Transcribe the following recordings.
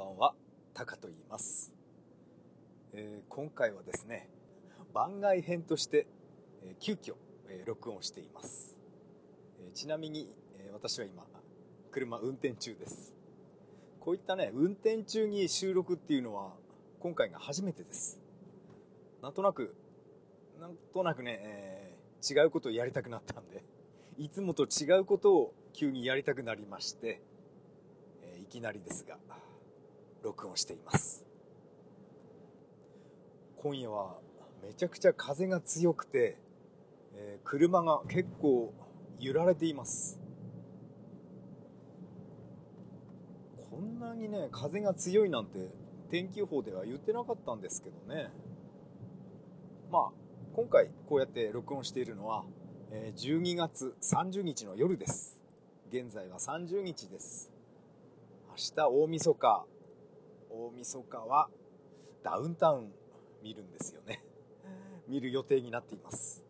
ばんはタカと言います、えー、今回はですね番外編として、えー、急遽、えー、録音しています、えちなみに、え私は今車運転中です。こういったね運転中に収録っていうのは今回が初めてです。なんとなくなんとなくね、え違うことをやりたくなったんでいつもと違うことを急にやりたくなりまして、えいきなりですが。録音しています。今夜はめちゃくちゃ風が強くて、えー、車が結構揺られています。こんなにね風が強いなんて天気予報では言ってなかったんですけどね。まあ今回こうやって録音しているのは、12月30日の夜です。現在は30日です。明日大晦日。大晦日はダウンタウン見るんですよね。見る予定になっています。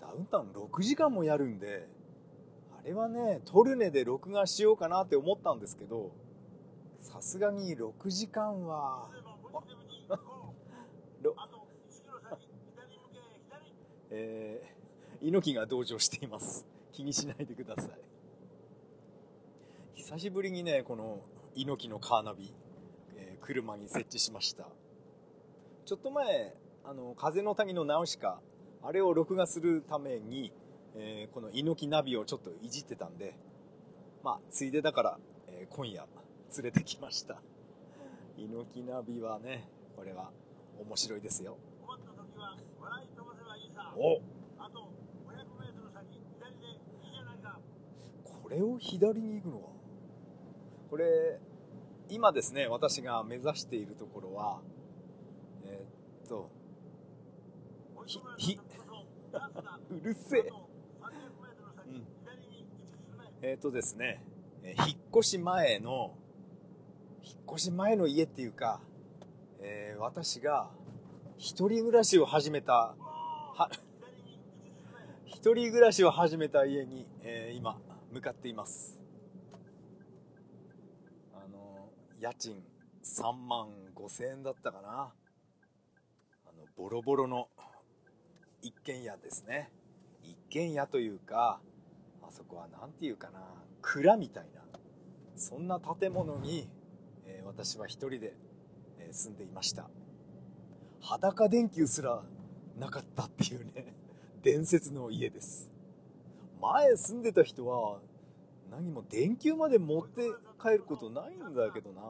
ダウンタウン6時間もやるんであれはねトルネで録画しようかなって思ったんですけどさすがに6時間は えー、猪木が同乗しています。気にしないでください。久しぶりにねこの猪木のカーナビ、えー、車に設置しました。ちょっと前あの風の谷のナウシカあれを録画するために、えー、この猪木ナビをちょっといじってたんでまあついでだから、えー、今夜連れてきました。猪木ナビはねこれは面白いですよ。お。これを左に行くのは？これ今ですね私が目指しているところはえー、っとひひ うるせえ、うん、えー、っとですね引っ越し前の引っ越し前の家っていうか、えー、私が一人暮らしを始めたは 一人暮らしを始めた家に、えー、今向かっています。家賃3万5千円だったかな。あのボロボロの一軒家ですね。一軒家というかあそこは何て言うかな蔵みたいなそんな建物に、えー、私は一人で、えー、住んでいました。裸電球すらなかったっていうね伝説の家です。前住んでた人は何も電球まで持って帰ることないんだけどな。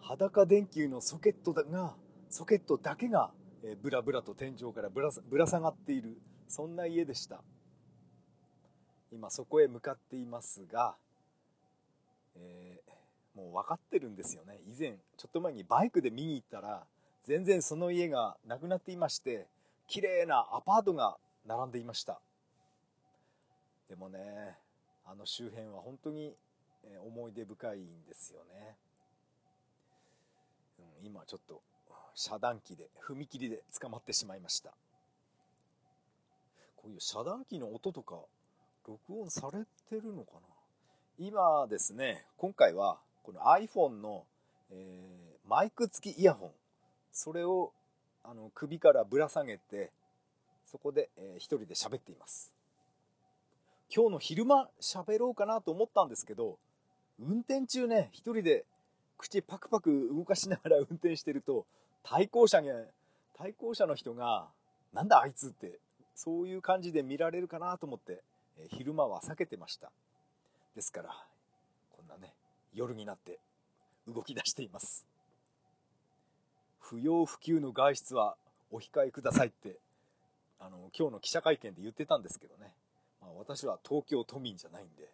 裸電球のソケットがソケットだけが、ブラブラと天井からぶらぶら下がっている。そんな家でした。今そこへ向かっていますが、えー、もう分かってるんですよね。以前ちょっと前にバイクで見に行ったら全然その家がなくなっていまして綺麗なアパートが並んでいました。でもねあの周辺は本当に思い出深いんですよね、うん、今ちょっと遮断機で踏切で捕まってしまいました。こういう遮断機の音とか録音されてるのかな？今ですね今回はこの iPhone の、えー、マイク付きイヤホンそれをあの首からぶら下げてそこで、えー、一人で喋っています。今日の昼間喋ろうかなと思ったんですけど運転中ね一人で口パクパク動かしながら運転してると対向車に対向車の人が「なんだあいつ」ってそういう感じで見られるかなと思って、昼間は避けてました。ですからこんなね夜になって動き出しています。不要不急の外出はお控えくださいってあの今日の記者会見で言ってたんですけどね。まあ、私は東京都民じゃないんで。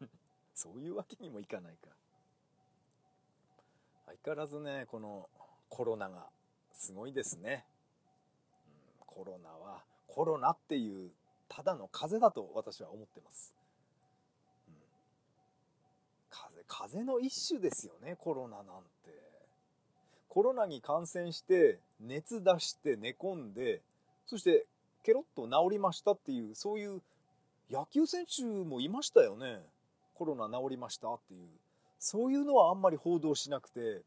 そういうわけにもいかないか。相変わらずねこのコロナがすごいですね、うん、コロナはコロナっていうただの風邪だと私は思ってます、うん、風風の一種ですよねコロナなんて。コロナに感染して熱出して寝込んでそしてケロッと治りましたっていうそういう野球選手もいましたよね。コロナ治りましたっていう。そういうのはあんまり報道しなくて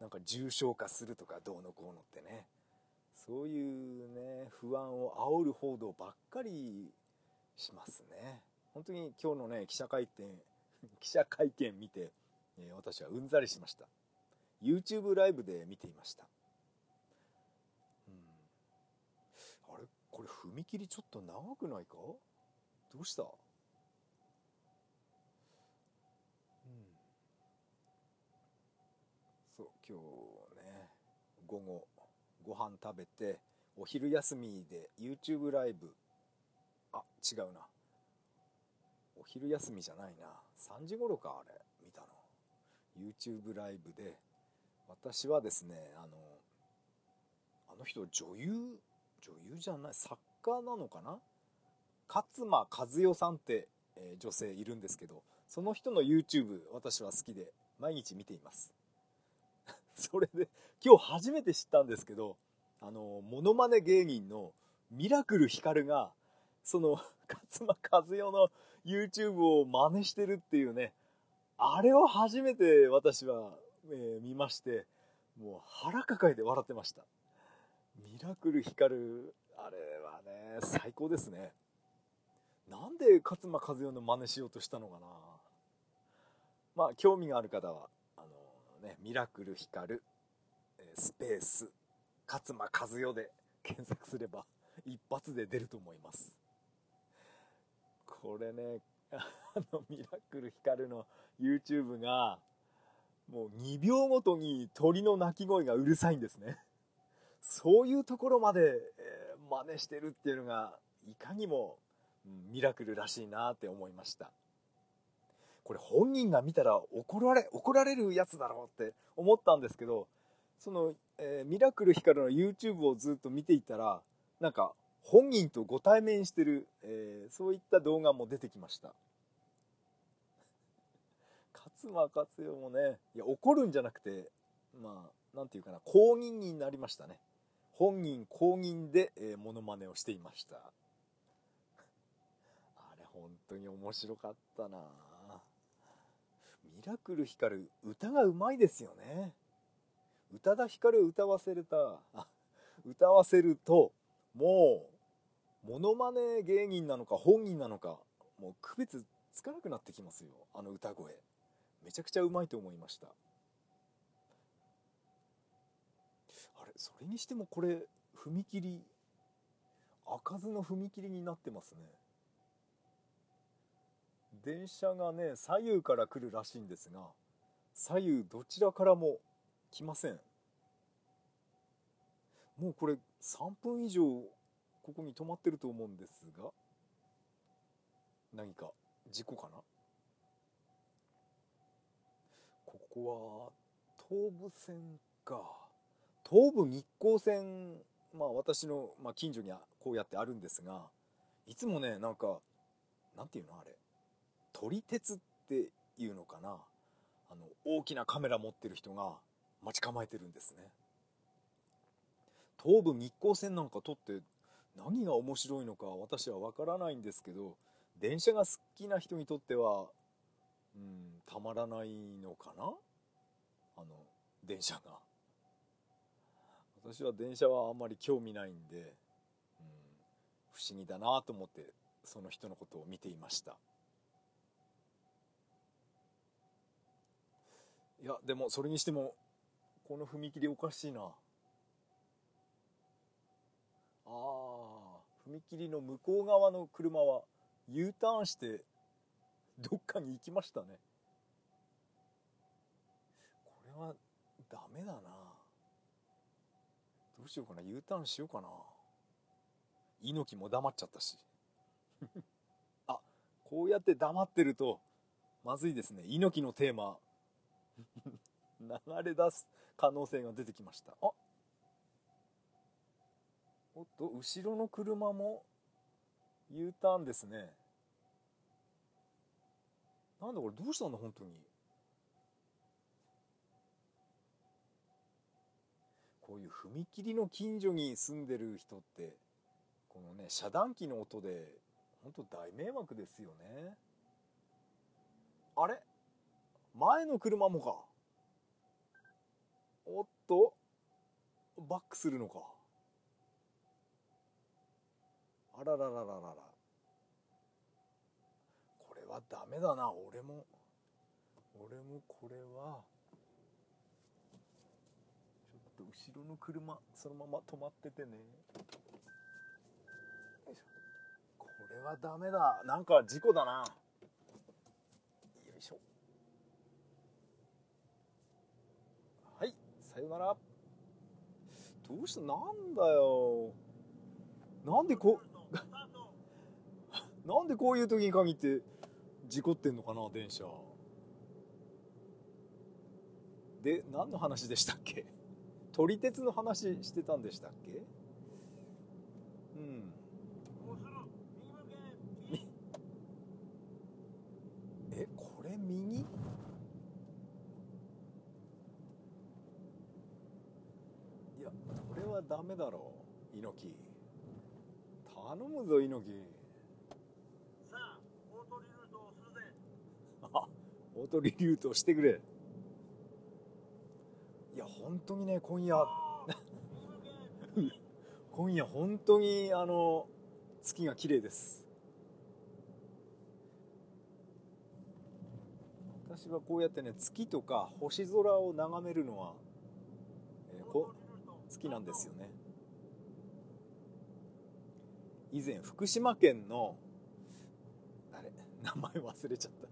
なんか重症化するとかどうのこうのってね。そういうね不安を煽る報道ばっかりしますね。本当に今日のね記者会見 記者会見見て、え、私はうんざりしました。YouTube ライブで見ていました。うん。あれ？これ踏切ちょっと長くないか？どうした？うん。そう今日ね午後ご飯食べてお昼休みで YouTube ライブ。あ違うな。お昼休みじゃないな。3時頃かあれ見たの。YouTube ライブで私はですねあのあの人女優女優じゃない作家なのかな？勝間和代さんって、えー、女性いるんですけどその人の YouTube 私は好きで毎日見ています。それで今日初めて知ったんですけどあのモノマネ芸人のミラクルヒカルがその 勝間和代の YouTube を真似してるっていうねあれを初めて私は、えー、見ましてもう腹抱えて笑ってました。ミラクルヒカルあれはね最高ですね。なんで勝間和代の真似しようとしたのかなまあ興味がある方はあのね、ミラクル光る、スペース、勝間和代で検索すれば一発で出ると思います。これね、あのミラクル光るの YouTube がもう2秒ごとに鳥の鳴き声がうるさいんですね。そういうところまで、えー、真似してるっていうのがいかにも、ミラクルらしいなって思いました。これ本人が見たら怒られ、怒られるやつだろうって思ったんですけど、その、えー、ミラクルヒカルの YouTube をずっと見ていたら、なんか本人とご対面してる、えー、そういった動画も出てきました。勝間勝代もね、いや怒るんじゃなくて、まあ、なんていうかな、公認になりましたね。本人公認で、えー、モノマネをしていました。本当に面白かったな。ミラクル光る歌がうまいですよね。宇多田ヒカル歌わせれた。歌わせるともうモノマネ芸人なのか本人なのかもう区別つかなくなってきますよ。あの歌声。めちゃくちゃうまいと思いました。あれそれにしてもこれ踏切開かずの踏切になってますね。電車がね左右から来るらしいんですが左右どちらからも来ません。もうこれ3分以上ここに止まってると思うんですが何か事故かな？ここは東武線か。東武日光線まあ私の、まあ、近所にはこうやってあるんですがいつもねなんかなんていうのあれ？撮り鉄っていうのかな。あの大きなカメラ持ってる人が待ち構えてるんですね。東武日光線なんか撮って何が面白いのか私は分からないんですけど電車が好きな人にとってはうんたまらないのかな。あの電車が。私は電車はあんまり興味ないんで、うん、不思議だなと思ってその人のことを見ていました。いやでもそれにしてもこの踏切おかしいな。あー踏切の向こう側の車は U ターンしてどっかに行きましたね。これはダメだな。どうしようかな。U ターンしようかな。猪木も黙っちゃったし。あこうやって黙ってるとまずいですね。猪木のテーマ。流れ出す可能性が出てきました。あおっと後ろの車も U ターンですね。なんだこれどうしたんだ本当に。こういう踏切の近所に住んでる人ってこのね遮断機の音で本当大迷惑ですよね。あれ？前の車もか。おっとバックするのか。あらららららら。これはダメだな。俺も俺もこれはちょっと後ろの車そのまま止まっててね。よいしょ。これはダメだ。なんか事故だな。よいしょはいさよなら。どうした？なんだよ。なんでこ なんでこういう時に限って事故ってんのかな電車。で何の話でしたっけ？撮り鉄の話してたんでしたっけ？うん。えこれ右いやこれはダメだろう猪木。頼むぞ猪木。さあ、大鳥ルートをするぜ。あ大鳥リュートしてくれ。いや本当にね今夜。今夜本当にあの月が綺麗です。私はこうやってね月とか星空を眺めるのは、好きなんですよね。以前福島県のあれ名前忘れちゃった。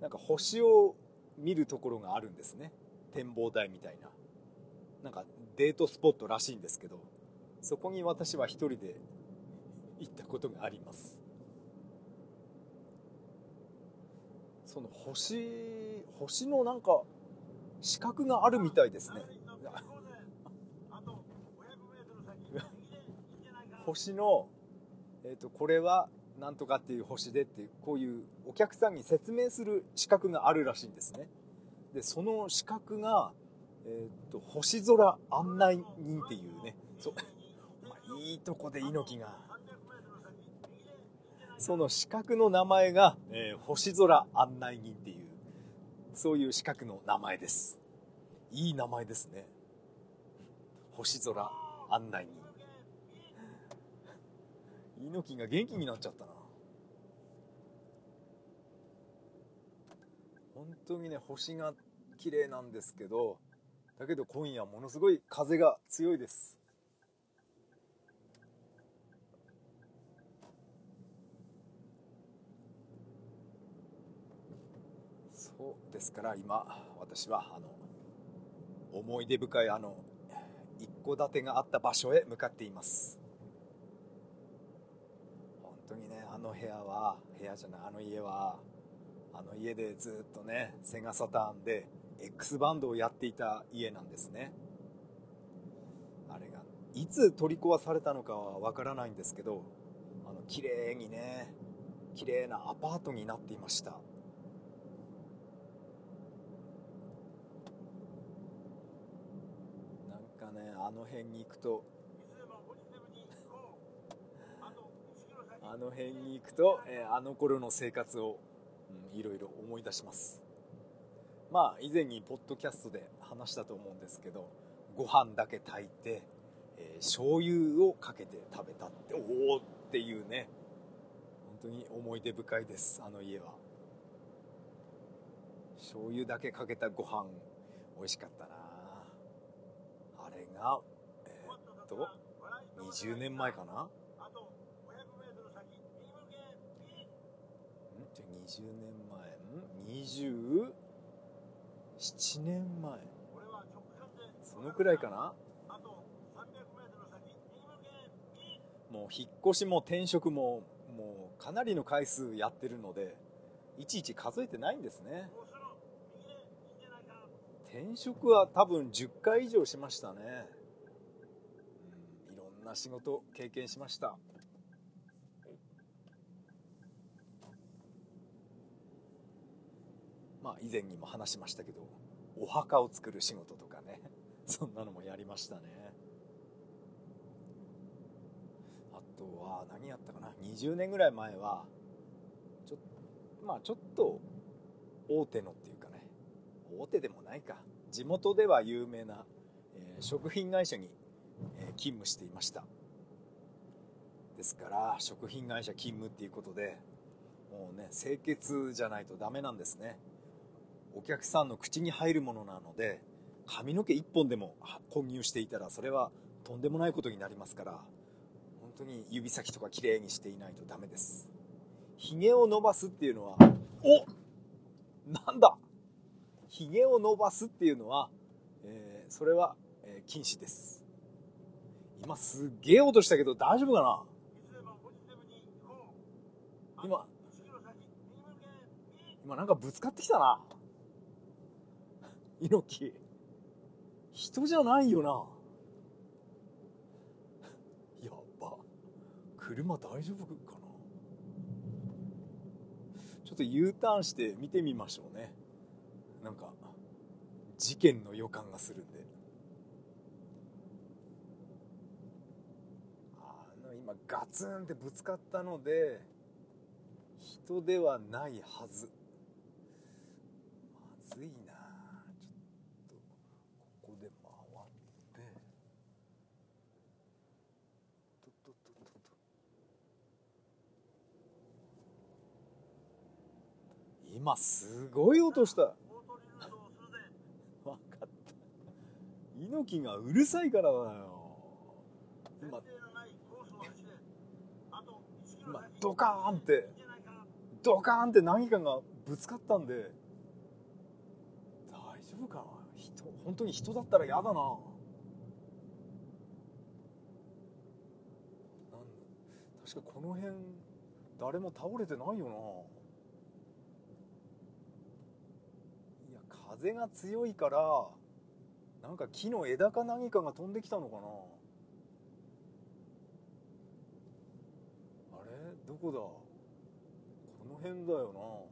なんか星を見るところがあるんですね。展望台みたいな。なんかデートスポットらしいんですけどそこに私は一人で行ったことがあります。その星星のなんか四角があるみたいですねあと500メートル先、右でいいんじゃないか。星の、えー、とこれはなんとかっていう星でっていうこういうお客さんに説明する資格があるらしいんですね。でその資格が、えー、と星空案内人っていうね。そう。いいとこで猪木が、その資格の名前が、えー星空案内人っていうそういう資格の名前です。いい名前ですね。星空案内人。猪木が元気になっちゃったな。本当にね星が綺麗なんですけどだけど今夜ものすごい風が強いです。そうですから今私はあの思い出深いあの一戸建てがあった場所へ向かっています。当にねあの部屋は部屋じゃないあの家はあの家でずっとねセガサターンで X バンドをやっていた家なんですね。あれがいつ取り壊されたのかはわからないんですけどあの綺麗にね綺麗なアパートになっていました。なんかねあの辺に行くといつでもポジティブに行こう。あと1キロ先。あの辺に行くと、えーあの頃の生活を、うん、いろいろ思い出します。まあ以前にポッドキャストで話したと思うんですけどご飯だけ炊いて、えー醤油をかけて食べたっておおっていうね本当に思い出深いですあの家は。醤油だけかけたご飯美味しかったな。あれがえーっと20年前かなあと500メートル先、右向け。右んじゃあ20年前27年前。そのくらいかな、もう引っ越しも転職ももうかなりの回数やってるのでいちいち数えてないんですね。転職は多分10回以上しましたねうんいろんな仕事経験しましたまあ以前にも話しましたけどお墓を作る仕事とかね。そんなのもやりましたね。あとは何やったかな。20年ぐらい前はちょまあちょっと大手のっていうかね。大手でもないか。地元では有名な、えー食品会社に、えー勤務していました。ですから食品会社勤務っていうことでもうね清潔じゃないとダメなんですね。お客さんの口に入るものなので髪の毛一本でも混入していたらそれはとんでもないことになりますから本当に指先とかきれいにしていないとダメです。ひげを伸ばすっていうのはおなんだ!ひげを伸ばすっていうのは、えーそれは、えー禁止です。今すっげえ音したけど大丈夫かな?今1。今なんかぶつかってきたな猪木。人じゃないよな。やっば車大丈夫かな。ちょっと U ターンして見てみましょうね。なんか事件の予感がするんで。あの今ガツンってぶつかったので人ではないはず。まずいなちょっとここで回ってとっとっとっとっと今すごい音した。分かった猪木がうるさいからだよ今。今。ドカーンってドカーンって何かがぶつかったんで大丈夫か？な人本当に人だったら嫌だな確かこの辺誰も倒れてないよないや風が強いからなんか木の枝か何かが飛んできたのかな？あれ？どこだ？この辺だよな。お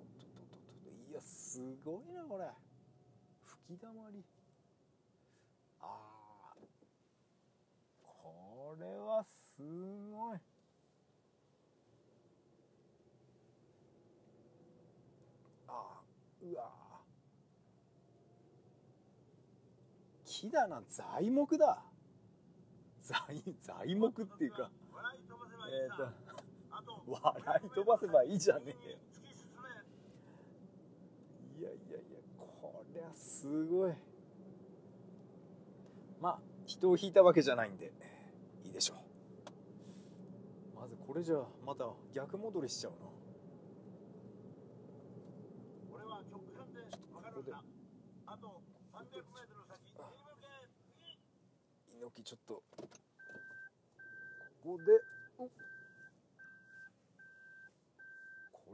っとっとっとっといやすごいなこれ。吹き溜まり。あーこれはすごいあーうわ木だな材木だ。材材木っていうか。笑い飛ばせばいいえっ、さ。と笑い飛ばせばいいじゃねえよ。いやいやいやこりゃすごい。まあ人を引いたわけじゃないんでいいでしょう。まずこれじゃまた逆戻りしちゃうな俺は直感で分かるんだ。あと300メートル先。猪木ちょっとここでおこ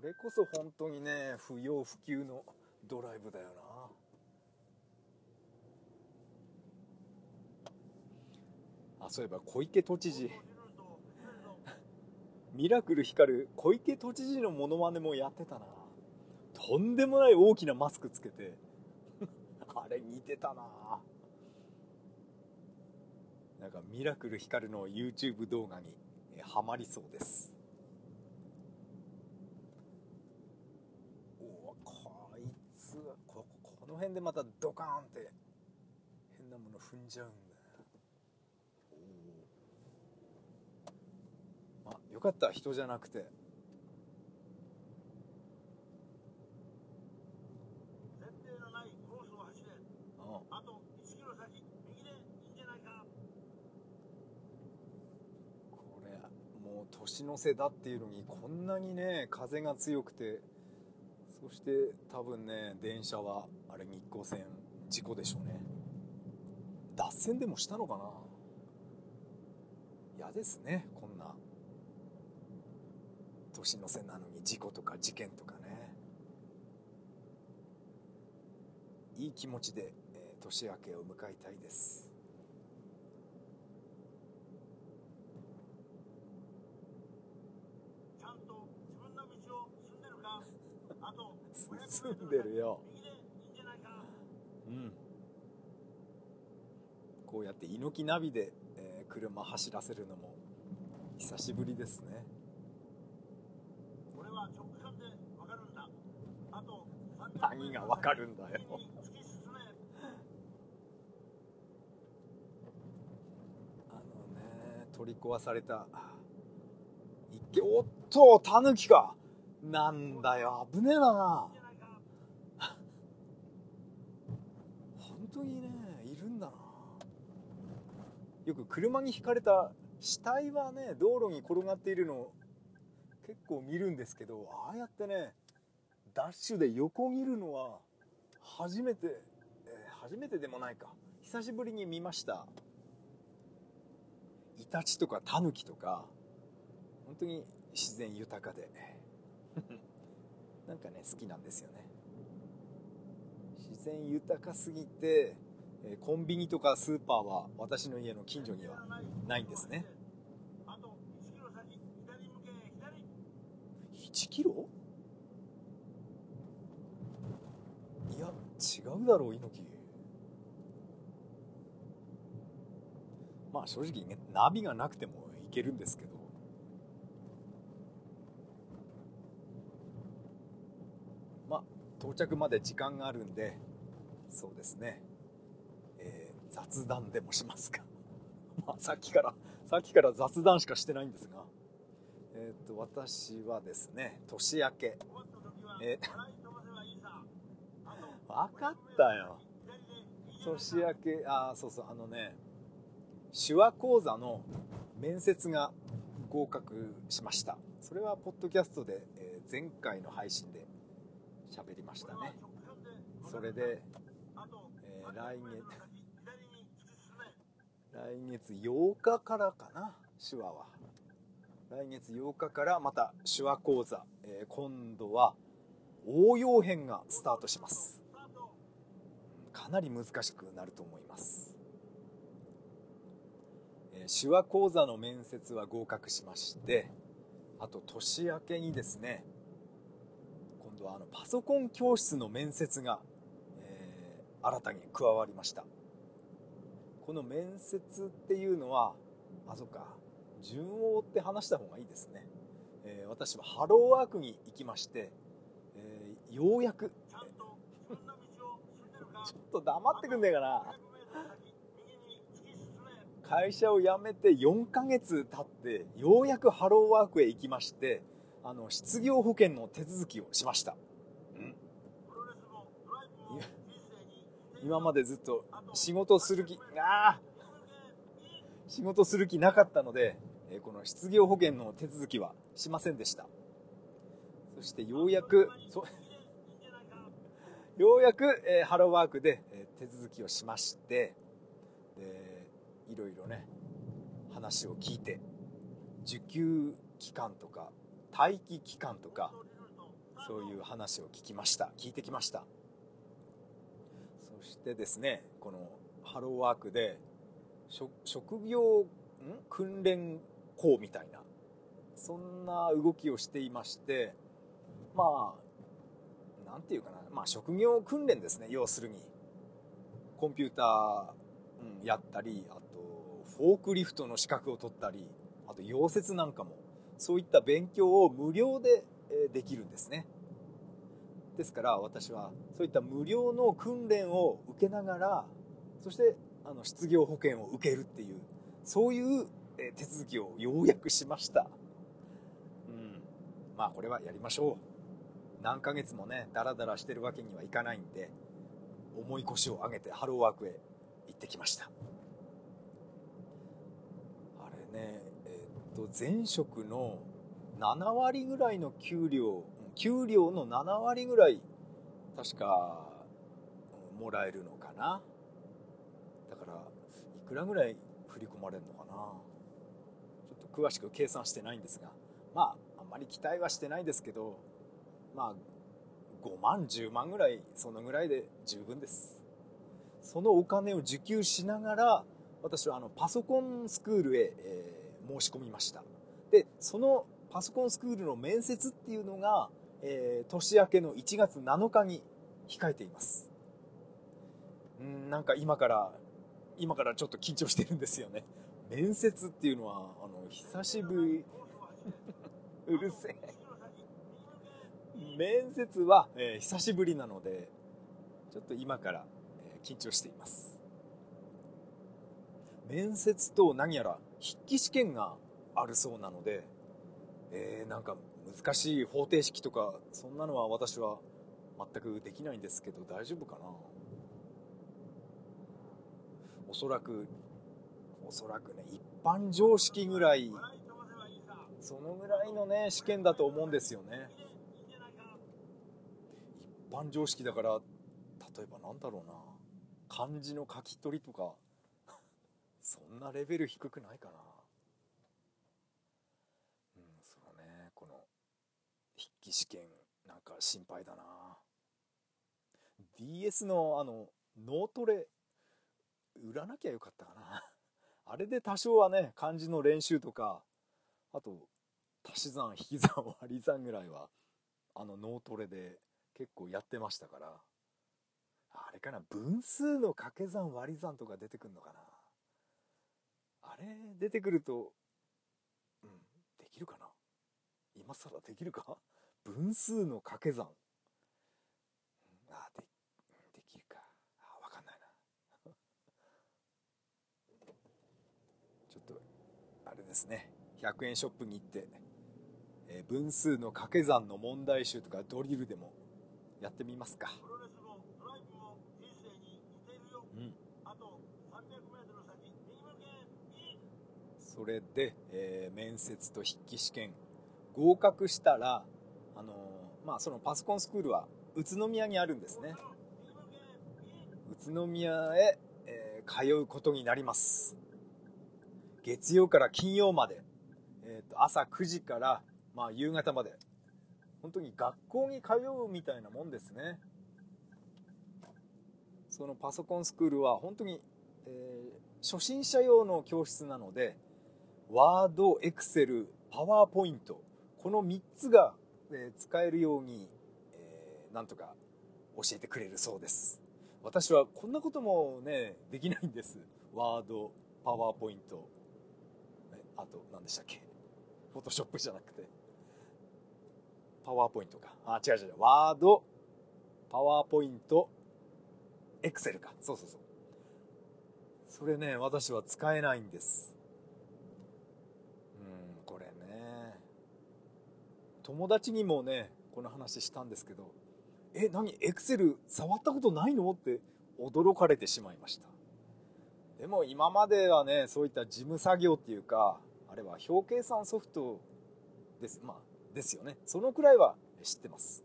れこそ本当にね不要不急のドライブだよなあそういえば小池都知事 ミラクル光る小池都知事のモノマネもやってたなとんでもない大きなマスクつけて あれ似てたな。なんかミラクル光るの YouTube 動画にえハマりそうです。おおこいつはここの辺でまたドカーンって変なもの踏んじゃうんだおおあよかった人じゃなくて前提のないコースを走れ。ああと1キロ先、右でいいんじゃないか。これ年の瀬だっていうのにこんなにね風が強くてそして多分ね電車はあれ日光線事故でしょうね。脱線でもしたのかな。嫌ですねこんな。年の瀬なのに事故とか事件とかね。いい気持ちで、えー年明けを迎えたいですちゃんと自分の道を進んでるか。あと500メート進ルんでるよ。右でいいんじゃないか。うん、こうやって猪木ナビで、えー車走らせるのも久しぶりですね。俺は直感で分かるんだ。あと300何がわかるんだよ。右に突き進めあのね取り壊された池おっとタヌキか。なんだよ危ねえだなじゃないか本当にねいるんだな。よく車にひかれた死体はね道路に転がっているのを結構見るんですけどああやってねダッシュで横切るのは初めて、えー初めてでもないか。久しぶりに見ました。イタチとかタヌキとか。本当に自然豊かで。なんかね好きなんですよね。然豊かすぎてコンビニとかスーパーは私の家の近所にはないんですね。1キロいや違うだろう猪木。まあ正直ねナビがなくても行けるんですけど。まあ到着まで時間があるんでそうですね、えー雑談でもしますか？まあさっきからさっきから雑談しかしてないんですが。えっ、と私はですね年明け。え笑い飛ばせばいいさあと分かったよ。年明けあーそうそうあのね手話講座の面接が合格しました。それはポッドキャストで、えー前回の配信で喋りましたね。それで、ー来月来月8日からかな。手話は。来月8日からまた手話講座、えー今度は応用編がスタートします。かなり難しくなると思います、えー手話講座の面接は合格しましてあと年明けにですね今度はあのパソコン教室の面接が、新たに加わりました。この面接っていうのはあそっか。順を追って話した方がいいですね、えー私はハローワークに行きまして、えーようやくちょっと黙ってくんねえかな。500メートル先右に突き進め。会社を辞めて4ヶ月経ってようやくハローワークへ行きましてあの失業保険の手続きをしました、うん、プロレスもドライブもいや人生に今までずっと仕事する気あ仕事する気なかったのでこの失業保険の手続きはしませんでした。そしてようやく ようやく、えーハローワークで、えー手続きをしましてでいろいろね話を聞いて受給期間とか待機期間とかそういう話を聞きました。聞いてきました。してですねこのハローワークで職業ん訓練校みたいなそんな動きをしていましてまあなんていうかな、まあ、職業訓練ですね要するに。コンピューター、うん、やったりあとフォークリフトの資格を取ったりあと溶接なんかもそういった勉強を無料でできるんですね。ですから私はそういった無料の訓練を受けながらそしてあの失業保険を受けるっていうそういう手続きをようやくしました。うん。まあこれはやりましょう。何ヶ月もねダラダラしてるわけにはいかないんで重い腰を上げてハローワークへ行ってきました。あれねえっと前職の7割ぐらいの給料給料の7割ぐらい確かもらえるのかな。だからいくらぐらい振り込まれるのかな。ちょっと詳しく計算してないんですが。まああんまり期待はしてないですけどまあ5万10万ぐらいそのぐらいで十分です。そのお金を受給しながら私はあのパソコンスクールへ、えー申し込みました。でそのパソコンスクールの面接っていうのが、えー年明けの1月7日に控えています。うんなんか今から今からちょっと緊張してるんですよね。面接っていうのはあの久しぶり。うるせえ。面接は、えー久しぶりなのでちょっと今から、えー緊張しています。面接と何やら筆記試験があるそうなので、えーなんか難しい方程式とかそんなのは私は全くできないんですけど大丈夫かな？おそらくおそらくね一般常識ぐらいそのぐらいのね試験だと思うんですよね。一般常識だから例えばなんだろうな。漢字の書き取りとかそんなレベル低くないかなうんそうねこの筆記試験なんか心配だな。DS のあの脳トレ売らなきゃよかったかな。あれで多少はね漢字の練習とかあと足し算引き算 割り算ぐらいはあの脳トレで結構やってましたから。あれかな分数の掛け算割り算とか出てくるのかな。あれ出てくるとうんできるかな。今更できるか？分数の掛け算。うんあでできるか。あわかんないな。ちょっとあれですね。100円ショップに行って、えー分数の掛け算の問題集とかドリルでもやってみますか。プロレスもドライブも人生に似ているよ。うん。あと 300m 先右向け右それで、えー面接と筆記試験合格したらあのまあそのパソコンスクールは宇都宮にあるんですね。宇都宮へ、えー通うことになります。月曜から金曜まで、えーと朝9時から、まあ、夕方まで。本当に学校に通うみたいなもんですね。そのパソコンスクールは本当に、えー初心者用の教室なのでワード、エクセル、パワーポイントこの3つが、えー使えるように、えーなんとか教えてくれるそうです。私はこんなこともねできないんです。ワードパワーポイント。あと何でしたっけ？フォトショップじゃなくて。パワーポイントか。あ違う違う。ワードパワーポイントエクセルか。そうそうそう。それね私は使えないんですうんこれね友達にもねこの話したんですけどえ何エクセル触ったことないの？って驚かれてしまいました。でも今まではねそういった事務作業っていうかあれは表計算ソフトです。まあですよね。そのくらいは知ってます。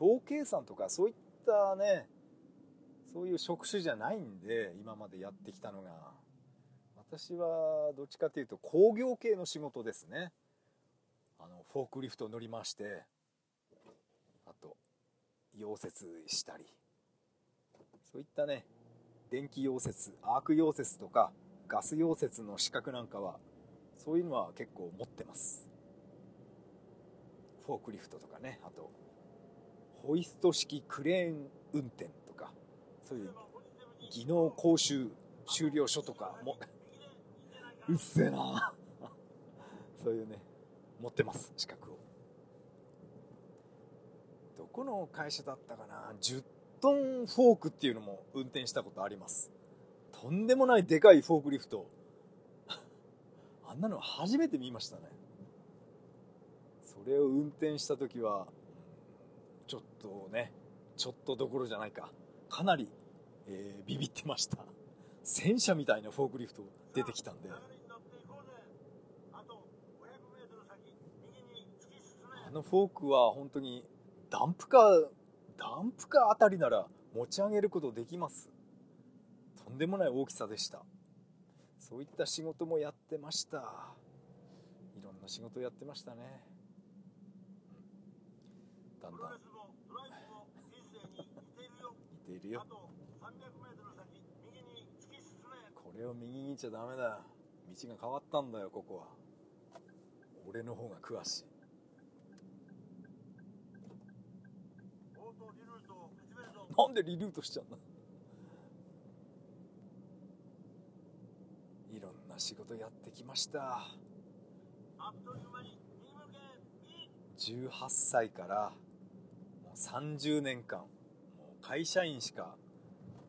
表計算とかそういったねそういう職種じゃないんで今までやってきたのが私はどっちかというと工業系の仕事ですね。フォークリフト乗りましてあと溶接したり。そういったね電気溶接アーク溶接とかガス溶接の資格なんかはそういうのは結構持ってます。フォークリフトとかねあとホイスト式クレーン運転とかそういう技能講習修了書とかもうっせえな。そういうね持ってます。資格を。どこの会社だったかな？10トンフォークっていうのも運転したことあります。とんでもないでかいフォークリフト。あんなの初めて見ましたね。それを運転した時はちょっとねちょっとどころじゃないか。かなり、えービビってました。戦車みたいなフォークリフト出てきたんで流れに乗っていこうぜあと 500m 先右に突き進めあのフォークは本当にダンプカーダンプカーあたりなら持ち上げることできます。とんでもない大きさでした。そういった仕事もやってました。いろんな仕事やってましたね。うん。だんだん。似ているよ。似ているよ。あと 300m 先右に突き進め。これを右に行っちゃダメだ。道が変わったんだよここは。俺の方が詳しいオートリルートを始めるぞなんでリルートしちゃうんだいろんな仕事やってきました。18歳からもう30年間もう会社員しか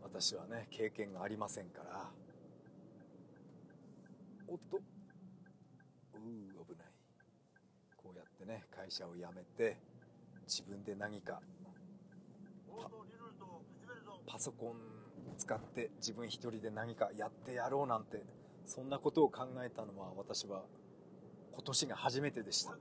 私はね経験がありませんから。おっと。うー危ない。こうやってね会社を辞めて自分で何かパソコン使って自分一人で何かやってやろうなんてそんなことを考えたのは私は今年が初めてでした。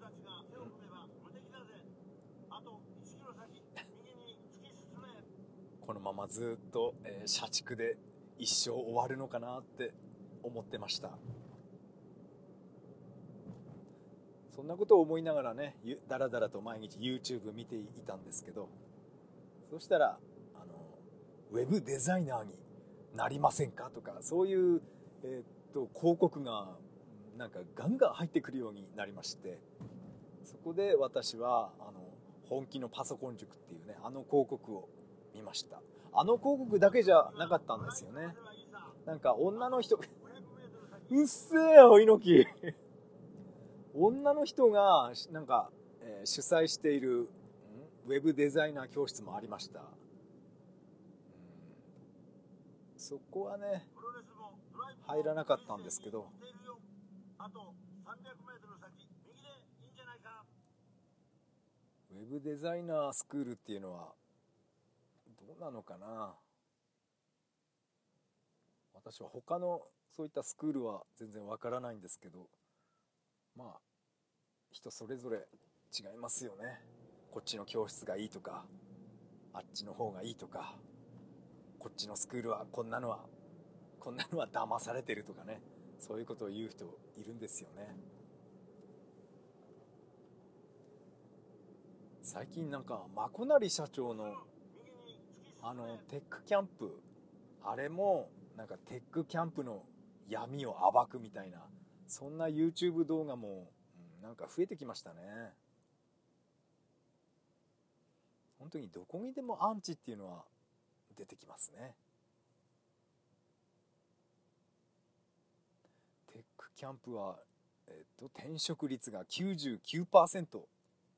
このままずっと、えー社畜で一生終わるのかなって思ってました。そんなことを思いながらねだらだらと毎日 YouTube 見ていたんですけどそしたらあのウェブデザイナーになりませんかとかそういう、えーっと広告がなんかガンガン入ってくるようになりましてそこで私はあの本気のパソコン塾っていうねあの広告を見ました。あの広告だけじゃなかったんですよね。なんか女の人うっせえよ猪木。女の人がなんか、えー主催しているウェブデザイナー教室もありました、うん。そこはね入らなかったんですけど。あと300メートル先右でいいんじゃないかウェブデザイナースクールっていうのはどうなのかな。私は他のそういったスクールは全然わからないんですけどまあ人それぞれ違いますよねこっちの教室がいいとかあっちの方がいいとかこっちのスクールはこんなのはこんなのは騙されてるとかねそういうことを言う人いるんですよね。最近なんかマコナリ社長のあのテックキャンプあれもなんかテックキャンプの闇を暴くみたいなそんな YouTube 動画も、うん、なんか増えてきましたね。本当にどこにでもアンチっていうのは出てきますね。テックキャンプは、えっと、転職率が99%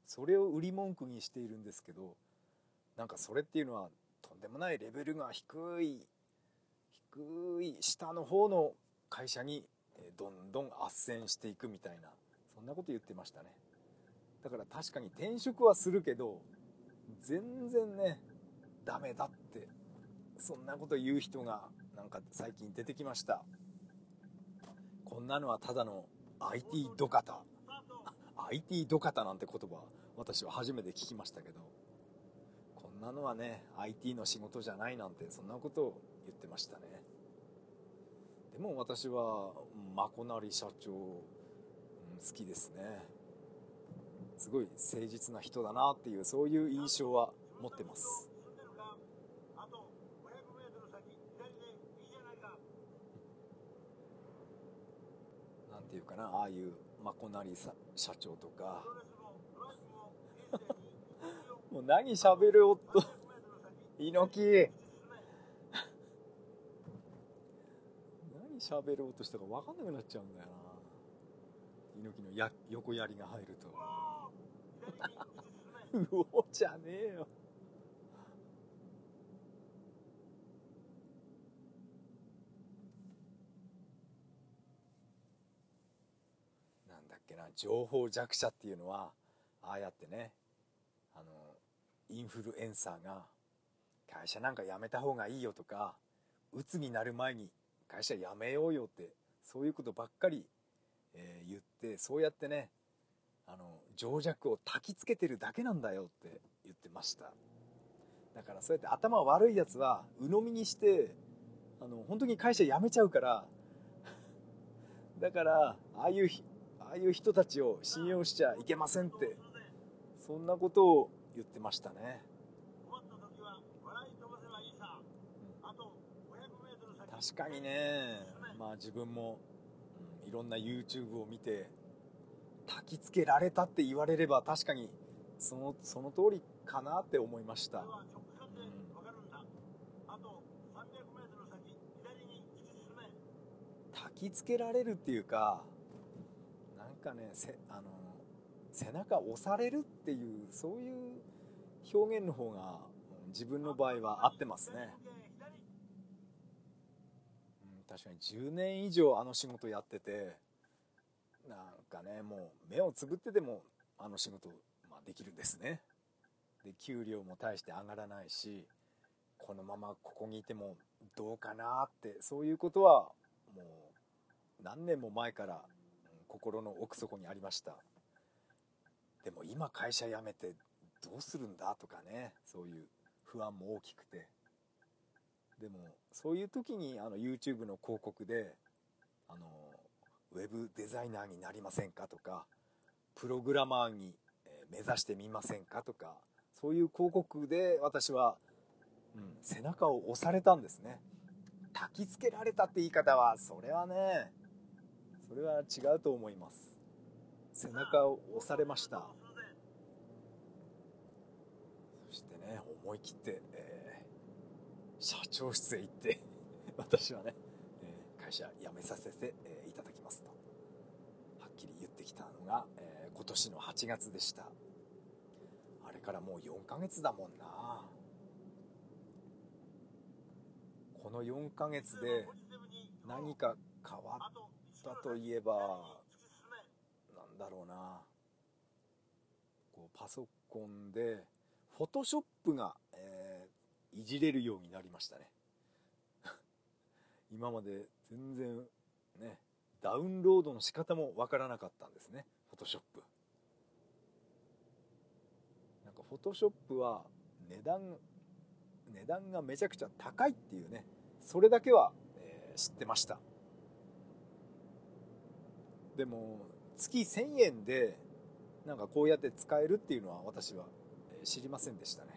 それを売り文句にしているんですけどなんかそれっていうのはとんでもないレベルが低い低い下の方の会社にえどんどん斡旋していくみたいなそんなこと言ってましたね。だから確かに転職はするけど全然ねダメだってそんなこと言う人がなんか最近出てきました。こんなのはただの IT ドカタ。IT ドカタなんて言葉私は初めて聞きましたけど。こんなのはね IT の仕事じゃないなんてそんなことを言ってましたね。でも私はマコナリ社長、好きですね。すごい誠実な人だなっていうそういう印象は持ってます。なんていうかなああいうマコナリさ社長とか。もう何喋るおっと猪木。突き進め何喋ろうとしたか分かんなくなっちゃうんだよな。猪木のや横槍が入ると。うおじゃねえよ。なんだっけな情報弱者っていうのはああやってねあのインフルエンサーが会社なんか辞めた方がいいよとか鬱になる前に会社辞めようよってそういうことばっかり、えー言ってそうやってねあの情弱を焚きつけてるだけなんだよって言ってました。だからそうやって頭悪いやつは鵜呑みにしてあの本当に会社辞めちゃうから だからああいうひああいう人たちを信用しちゃいけませんってそんなことを言ってましたね。困った時は笑い飛ばせばいいさ。あと500メートル先。確かにね。まあ自分も、うんいろんな YouTube を見て焚きつけられたって言われれば確かにそのその通りかなって思いました。これは直感でわかるんだ。あと300メートル先左に突き進め。焚きつけられるっていうかなんかねせあの背中押されるっていうそういう表現の方がうん自分の場合は合ってますね、うん、確かに10年以上あの仕事やっててなんかねもう目をつぶってでもあの仕事、まあ、できるんですね。で給料も大して上がらないしこのままここにいてもどうかなってそういうことはもう何年も前から、心の奥底にありました。でも今会社辞めてどうするんだとかねそういう不安も大きくて。でもそういう時にあの YouTube の広告であのウェブデザイナーになりませんかとかプログラマーにえ目指してみませんかとかそういう広告で私は、うん、背中を押されたんですね。焚きつけられたって言い方はそれはねそれは違うと思います。背中を押されました。そしてね思い切って、えー社長室へ行って私はね、えー会社辞めさせて、えーいただきますとはっきり言ってきたのが、えー今年の8月でした。あれからもう4ヶ月だもんな。この4ヶ月で何か変わったといえばなんだろうな。こうパソコンでフォトショップが、えーいじれるようになりましたね。今まで全然ねダウンロードの仕方もわからなかったんですね。ォトショップなんかフォトショップは値段値段がめちゃくちゃ高いっていうね。それだけは、えー知ってました。でも月1000円でなんかこうやって使えるっていうのは私は知りませんでしたね。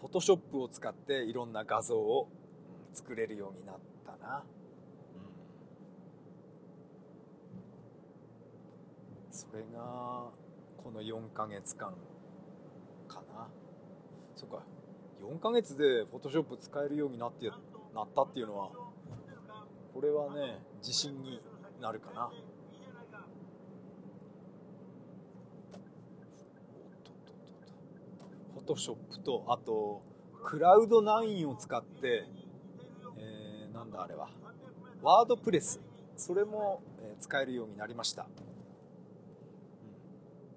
フォトショップを使っていろんな画像を作れるようになったな、うん、それがこの4ヶ月間かな。そっか。4ヶ月でフォトショップ使えるようになってなったっていうのはこれはね自信になるかな。フォトショップとあとクラウド9を使って、えーなんだあれは。ワードプレス。それも、使えるようになりました、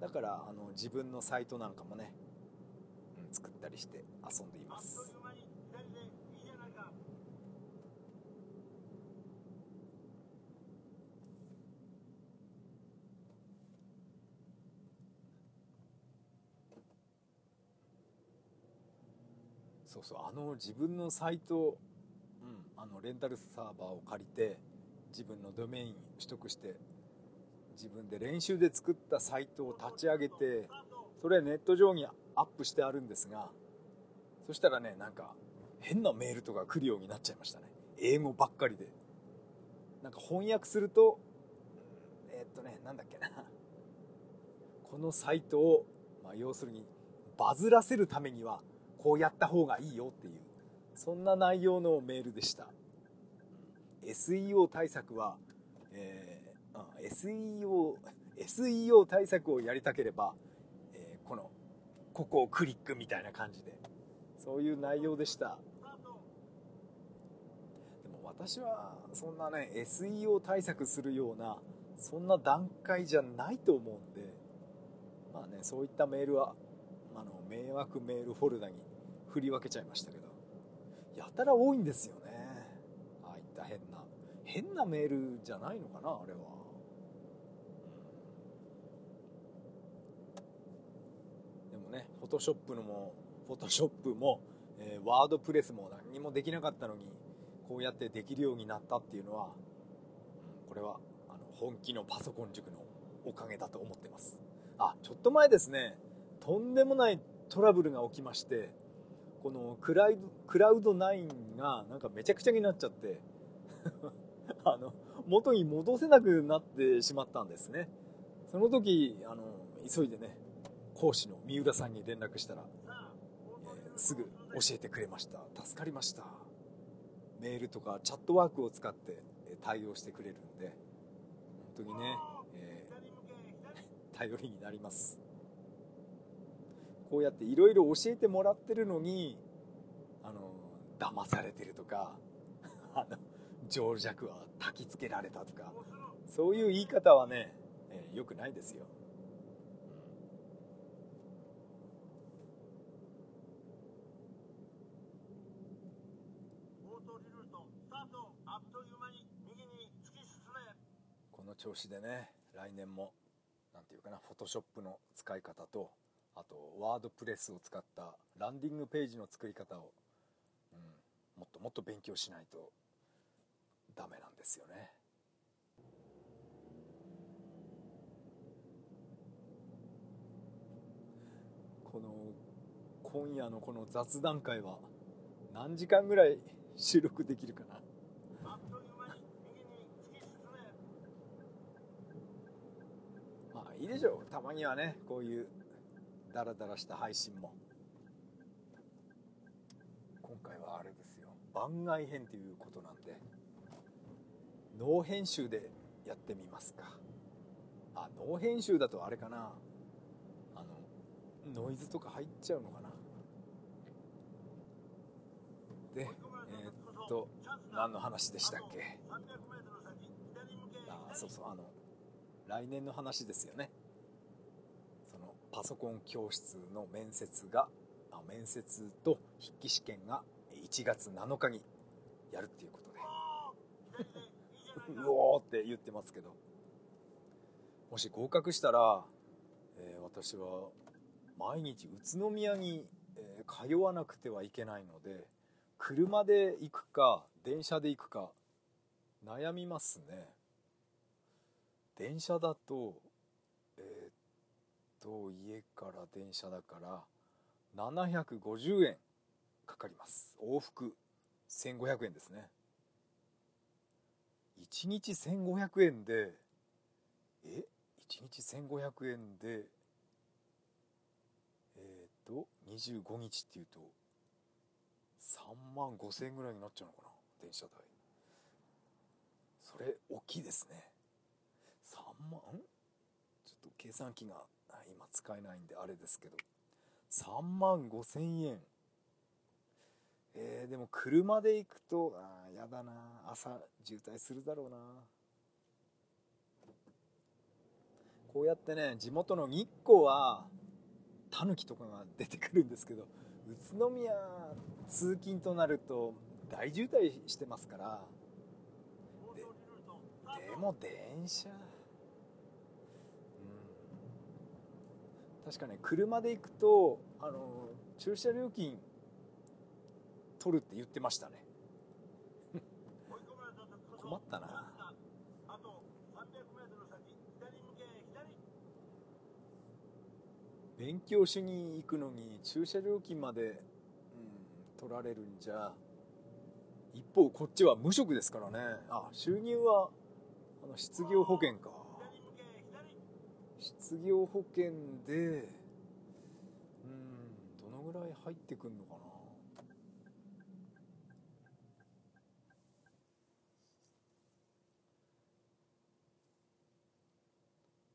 だからあの自分のサイトなんかもね、うん作ったりして遊んでいます。そうそうあの自分のサイト、うん、あのレンタルサーバーを借りて自分のドメイン取得して自分で練習で作ったサイトを立ち上げてそれネット上にアップしてあるんですがそしたらねなんか変なメールとか来るようになっちゃいましたね。英語ばっかりで。なんか翻訳するとえっとねなんだっけな。このサイトを、まあ、要するにバズらせるためにはこうやった方がいいよっていうそんな内容のメールでした。SEO 対策は、えー SEO, SEO 対策をやりたければ、えーこのここをクリックみたいな感じで。そういう内容でした。でも私はそんなね SEO 対策するようなそんな段階じゃないと思うんでまあねそういったメールはあの迷惑メールフォルダに振り分けちゃいましたけどやたら多いんですよね。ああいった変な変なメールじゃないのかなあれは、うんでもねフォトショップのもフォトショップも、えーワードプレスも何にもできなかったのにこうやってできるようになったっていうのは、うん、これはあの本気のパソコン塾のおかげだと思ってます。あちょっと前ですねとんでもないトラブルが起きましてこのクラウドクラウド9がなんかめちゃくちゃになっちゃって あの元に戻せなくなってしまったんですね。その時あの急いでね講師の三浦さんに連絡したら、えーすぐ教えてくれました。助かりました。メールとかチャットワークを使ってえ対応してくれるんで本当にね、えー頼りになります。こうやっていろいろ教えてもらってるのにあの騙されてるとかあの情弱は焚きつけられたとかそういう言い方はね、えー、よくないですよ。この調子でね来年も何て言うかなフォトショップの使い方とあとワードプレスを使ったランディングページの作り方を、うん、もっともっと勉強しないとダメなんですよね。この今夜のこの雑談会は何時間ぐらい収録できるかなまあいいでしょう。たまにはねこういうダラダラした配信も。今回はあれですよ。番外編ということなんでノー編集でやってみますか。あノー編集だとあれかな。あのノイズとか入っちゃうのかな。でえー、っと何の話でしたっけ。あそうそうあの来年の話ですよね。そのパソコン教室の面接があ面接と筆記試験が1月7日にやるっていうことで。うおーって言ってますけど。もし合格したら、えー、私は毎日宇都宮に、えー、通わなくてはいけないので車で行くか電車で行くか悩みますね電車だとえー、っと家から電車だから750円かかります。往復1500円ですね。1日1500円でえ？1日1500円でえっ、と25日っていうと3万5千円ぐらいになっちゃうのかな電車代。それ大きいですね。3万ちょっと計算機が今使えないんであれですけど。3万5千円。えー、でも車で行くとあやだな。朝渋滞するだろうな。こうやってね地元の日光はタヌキとかが出てくるんですけど宇都宮通勤となると大渋滞してますから。ででも電車うん確かね車で行くとあの駐車料金取るって言ってましたね。困ったな。勉強しに行くのに駐車料金まで、うん、取られるんじゃ一方こっちは無職ですからね。あ収入はあの失業保険か。失業保険でうんどのぐらい入ってくんのかな？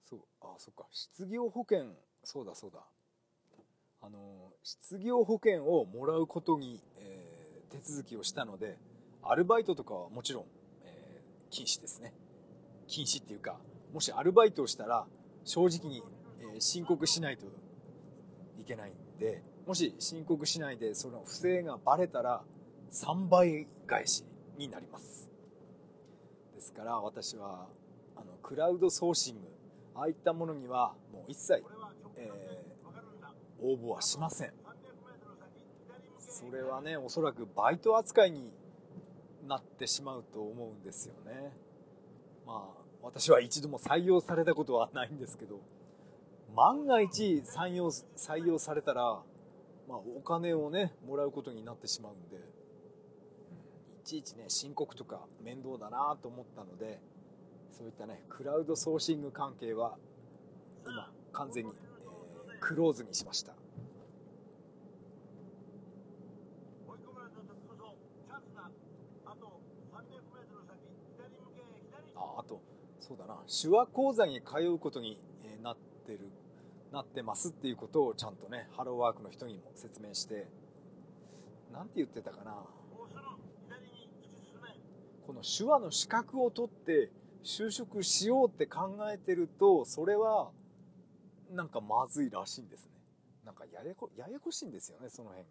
そうあそっか。失業保険そうだそうだ。あの失業保険をもらうことに、えー、手続きをしたのでアルバイトとかはもちろん、えー、禁止ですね。禁止っていうかもしアルバイトをしたら正直に、え、申告しないといけないんでもし申告しないでその不正がバレたら3倍返しになります。ですから私はあのクラウドソーシングああいったものにはもう一切えー、応募はしません。それはねおそらくバイト扱いになってしまうと思うんですよね。まあ私は一度も採用されたことはないんですけど万が一採用採用されたら、まあ、お金をねもらうことになってしまうんで、いちいちね申告とか面倒だなと思ったのでそういったねクラウドソーシング関係は今完全にえクローズにしましたああとそうだな。手話講座に通うことになってるなってますっていうことをちゃんとねハローワークの人にも説明してなんて言ってたかな。この手話の資格を取って就職しようって考えてるとそれはなんかまずいらしいんですね。なんかややこややこしいんですよねその辺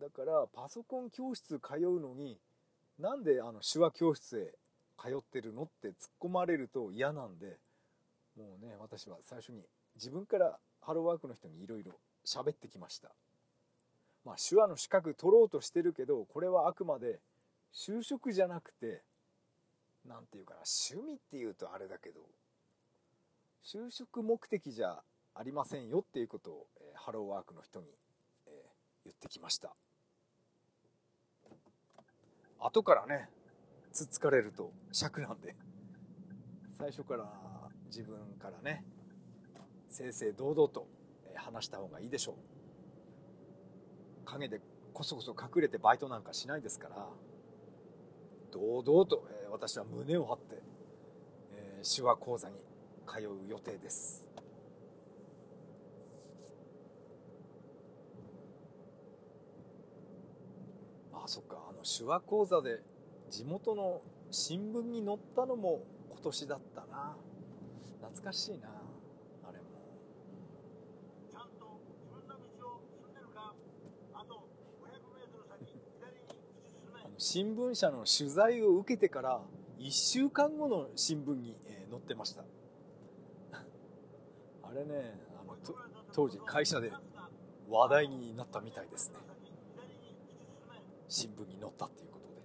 が。だからパソコン教室通うのになんであの手話教室へ通ってるのって突っ込まれると嫌なんでもうね私は最初に自分からハローワークの人にいろいろ喋ってきました。まあ手話の資格取ろうとしてるけどこれはあくまで就職じゃなくてなんていうかな趣味っていうとあれだけど就職目的じゃありませんよっていうことを、えーハローワークの人に、えー言ってきました。後からねつっつかれると尺なんで。最初から自分からね正々堂々と話した方がいいでしょう。陰でこそこそ隠れてバイトなんかしないですから堂々と、私は胸を張って、手話講座に通う予定です。あそっか。の手話講座で地元の新聞に載ったのも今年だったな。懐かしいなあれも。ちゃんと自分の道を進んでるか？あと 500m 先左に進め。新聞社の取材を受けてから1週間後の新聞に、えー載ってました。あれねあのと当時会社で話題になったみたいですね新聞に載ったっていうことで。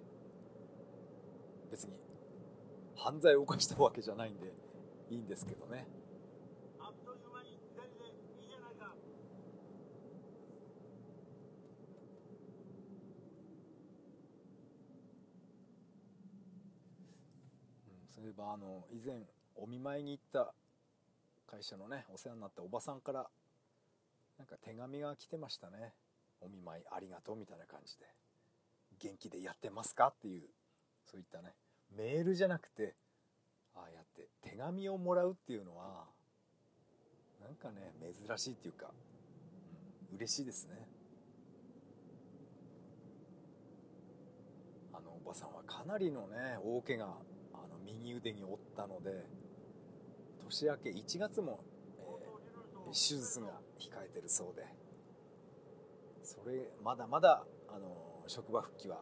別に犯罪を犯したわけじゃないんでいいんですけどね。あっという間に左でいいじゃないか。うんそういえばあの以前お見舞いに行った会社のねお世話になったおばさんからなんか手紙が来てましたね。お見舞いありがとうみたいな感じで元気でやってますか？っていうそういったねメールじゃなくてああやって手紙をもらうっていうのはなんかね珍しいっていうか、うん、嬉しいですね。あのおばさんはかなりのね大怪我あの右腕に負ったので年明け1月も、えー手術が控えてるそうでそれまだまだあの職場復帰は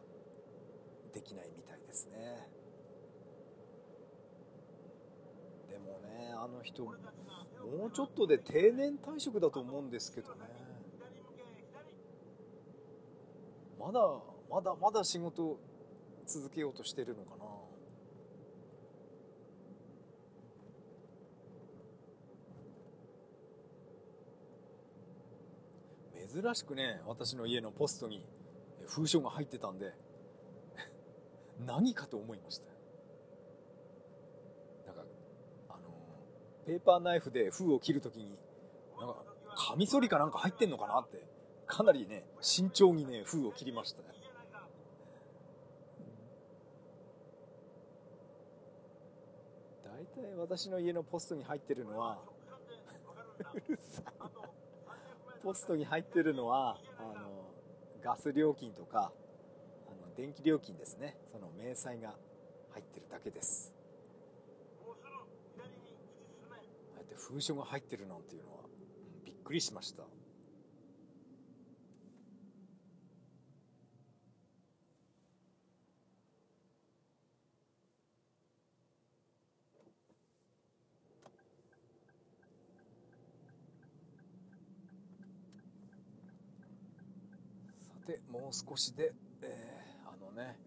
できないみたいですね。でもねあの人もうちょっとで定年退職だと思うんですけどね。まだまだまだ仕事続けようとしてるのかな。珍しくね私の家のポストに封書が入ってたんで 何かと思いました。なんかあのペーパーナイフで封を切るときになんかカミソリかなんか入ってんのかなってかなりね慎重にね封を切りました。ね大体私の家のポストに入ってるのは うるさいあと 300m ポストに入ってるのはあのガス料金とかあの電気料金ですね。その明細が入ってるだけです。ああやって封書が入ってるなんていうのは、うんびっくりしましたさてもう少しで、えーあのね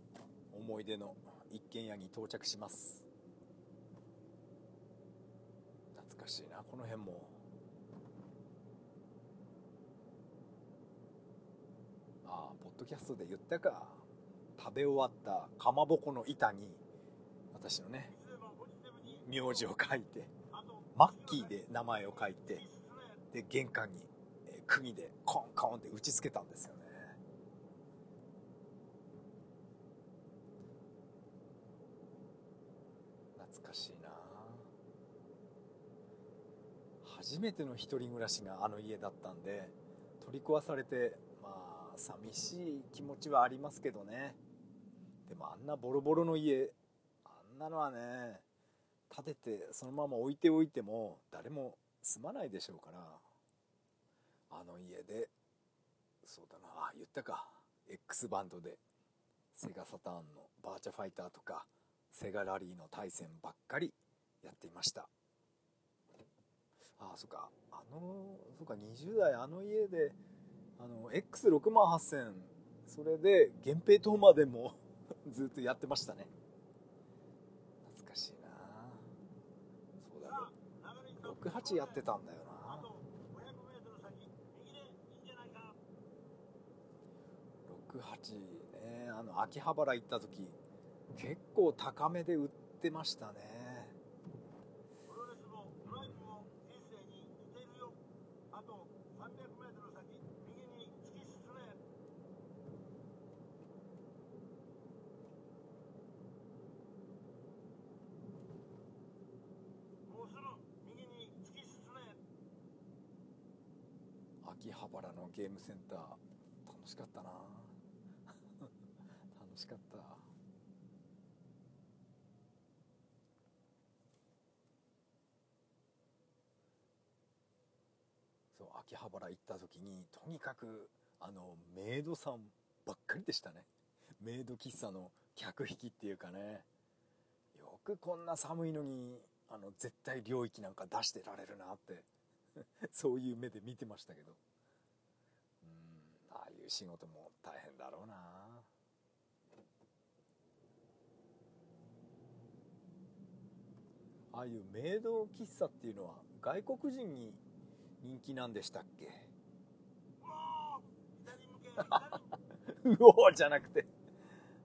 思い出の一軒家に到着します。懐かしいなこの辺も。ああポッドキャストで言ったか。食べ終わったかまぼこの板に私のね名字を書いてマッキーで名前を書いてで玄関に、釘でコンコンって打ちつけたんですよね懐かしいな初めての一人暮らしがあの家だったんで取り壊されてまあ寂しい気持ちはありますけどね。でもあんなボロボロの家あんなのはね建ててそのまま置いておいても誰も住まないでしょうからあの家でそうだなあ言ったか。X バンドでセガサターンのバーチャファイターとかセガラリーの対戦ばっかりやっていました。ああそっか。あのそっか20代あの家であの X6 万8000それで源平島までも ずっとやってましたね。懐かしいな。そうだろ68やってたんだよな。あ68ねあの秋葉原行った時結構高めで売ってましたねプロレスもドライブも人生に似ているよあと 300m 先右に突き進めもうすぐ右に突き進め秋葉原ゲームセンター。楽しかったな。楽しかった。そう秋葉原行った時にとにかくあのメイドさんばっかりでしたね。メイド喫茶の客引きっていうかね。よくこんな寒いのにあの絶対領域なんか出してられるなって。そういう目で見てましたけど。いう仕事も大変だろうな。ああいうメイド喫茶っていうのは外国人に人気なんでしたっけ？うおーじゃなくて。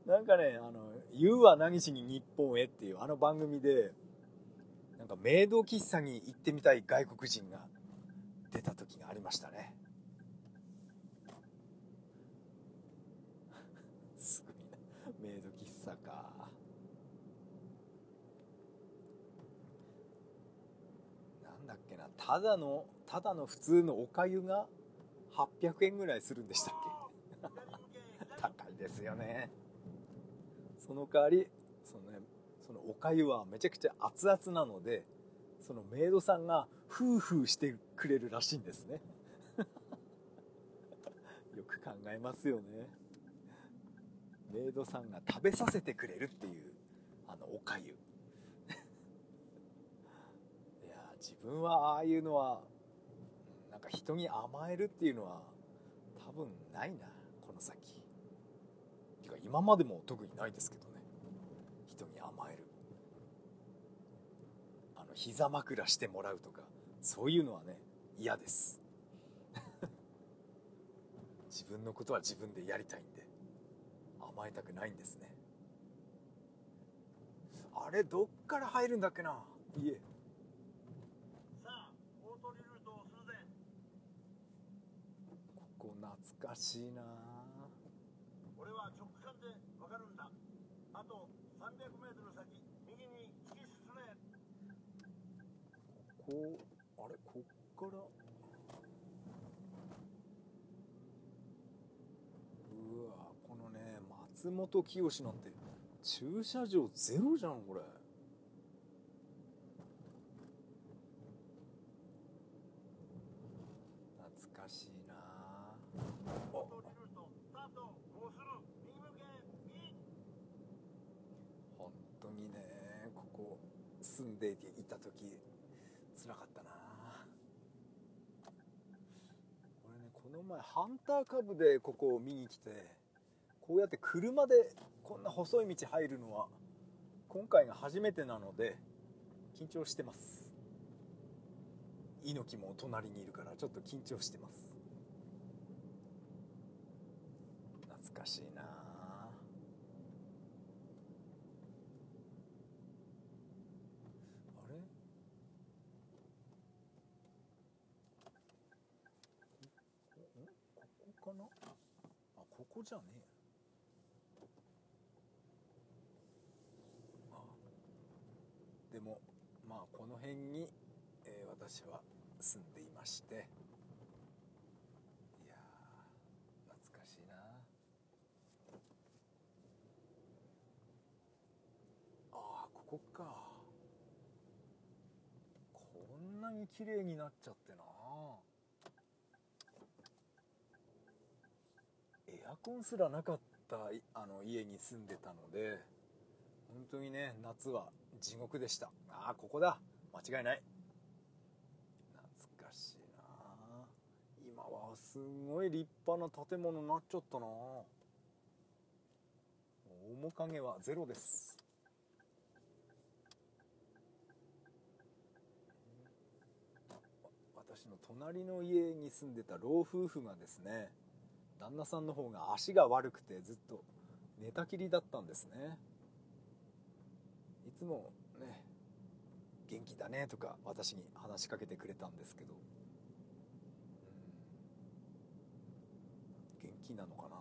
なんかね「あの言うは何しに日本へ」っていうあの番組でなんかメイド喫茶に行ってみたい外国人が出た時がありましたねすごいなメイド喫茶かなんだっけなただのただの普通のおかゆが800円ぐらいするんでしたっけ？高いですよね。その代わりその,、ね、そのおかゆはめちゃくちゃ熱々なのでそのメイドさんがフーフーしてくれるらしいんですね。よく考えますよね。メイドさんが食べさせてくれるっていうあのおかゆいや自分はああいうのはなんか人に甘えるっていうのは多分ないなこの先。てか今までも特にないですけどね。人に甘える。あの膝枕してもらうとかそういうのはね嫌です。自分のことは自分でやりたいんで甘えたくないんですね。あれどっから入るんだっけな家。さあ大通りルートをするぜここ懐かしいな。俺は直感でわかるんだ。あと 300m 先右に突き進め。こうあれ？こっから？うわこのね松本清なんて駐車場ゼロじゃんこれ懐かしいな大通りルートスタートもうすぐ右向け右本当にねここ住んでいた時辛かったな。俺ねこの前ハンターカブでここを見に来てこうやって車でこんな細い道入るのは今回が初めてなので緊張してます。猪木も隣にいるからちょっと緊張してます。懐かしいなあれこんここかなあここじゃねえ。あ。でもまあこの辺に、えー私は住んでいまして。いや懐かしいな。ああここか。こんなに綺麗になっちゃってなエアコンすらなかったあの家に住んでたので本当にね夏は地獄でした。ああここだ。間違いない。懐かしいな今はすごい立派な建物になっちゃったな面影はゼロです。私の隣の家に住んでた老夫婦がですね旦那さんの方が足が悪くてずっと寝たきりだったんですね。いつもね元気だねとか私に話しかけてくれたんですけど、うん、元気なのかな？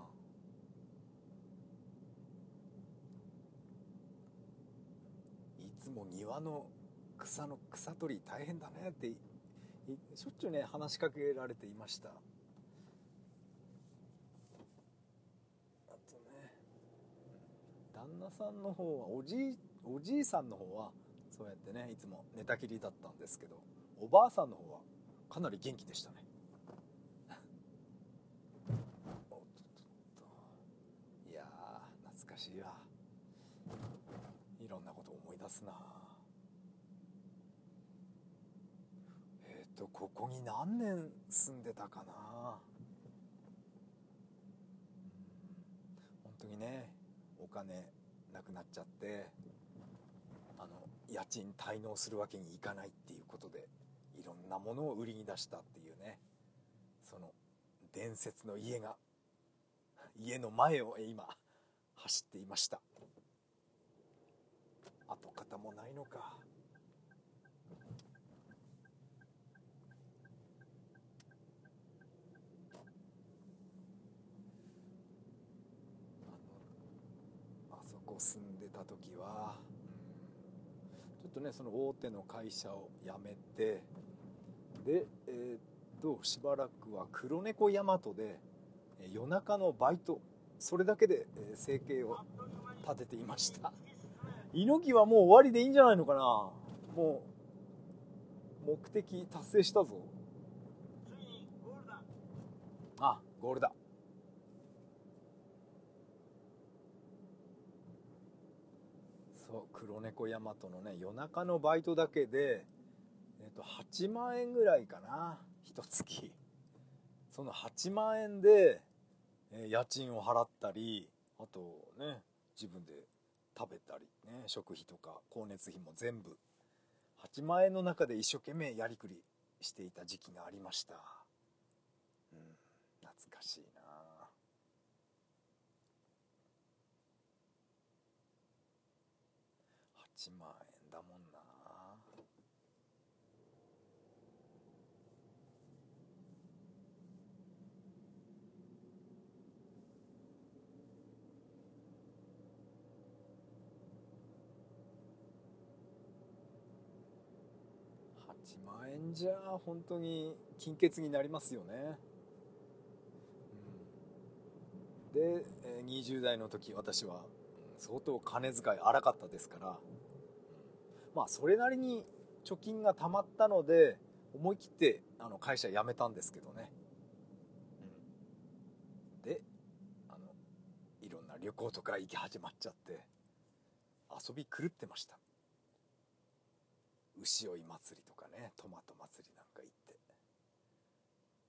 いつも庭の草の草取り大変だねってしょっちゅうね話しかけられていましたあとね旦那さんの方はおじいおじいさんの方はそうやってねいつも寝たきりだったんですけどおばあさんの方はかなり元気でしたね。おっとっといや懐かしいわ。いろんなこと思い出すな。えっ、とここに何年住んでたかな。本当にねお金なくなっちゃってあの家賃滞納するわけにいかないっていうことでいろんなものを売りに出したっていうねその伝説の家が家の前を今走っていました。跡形もないのかあのあそこ住んでた時は、うんちょっとねその大手の会社を辞めてでえーっとしばらくは黒猫大和でえー夜中のバイトそれだけでえー生計を立てていました。猪木はもう終わりでいいんじゃないのかな。もう目的達成したぞ。あゴールだそう黒猫大和のね夜中のバイトだけで、えっと8万円ぐらいかな一月。その8万円で、え家賃を払ったりあとね自分で食べたりね食費とか光熱費も全部8万円の中で一生懸命やりくりしていた時期がありました。うん懐かしいな。8万円だもんな。8万円じゃ本当に金欠になりますよね、うん、でえー20代の時私は相当金遣い荒かったですから、まあそれなりに貯金が貯まったので思い切ってあの会社辞めたんですけどね、うん、であのいろんな旅行とか行き始まっちゃって遊び狂ってました。牛追い祭りとかねトマト祭りなんか行って。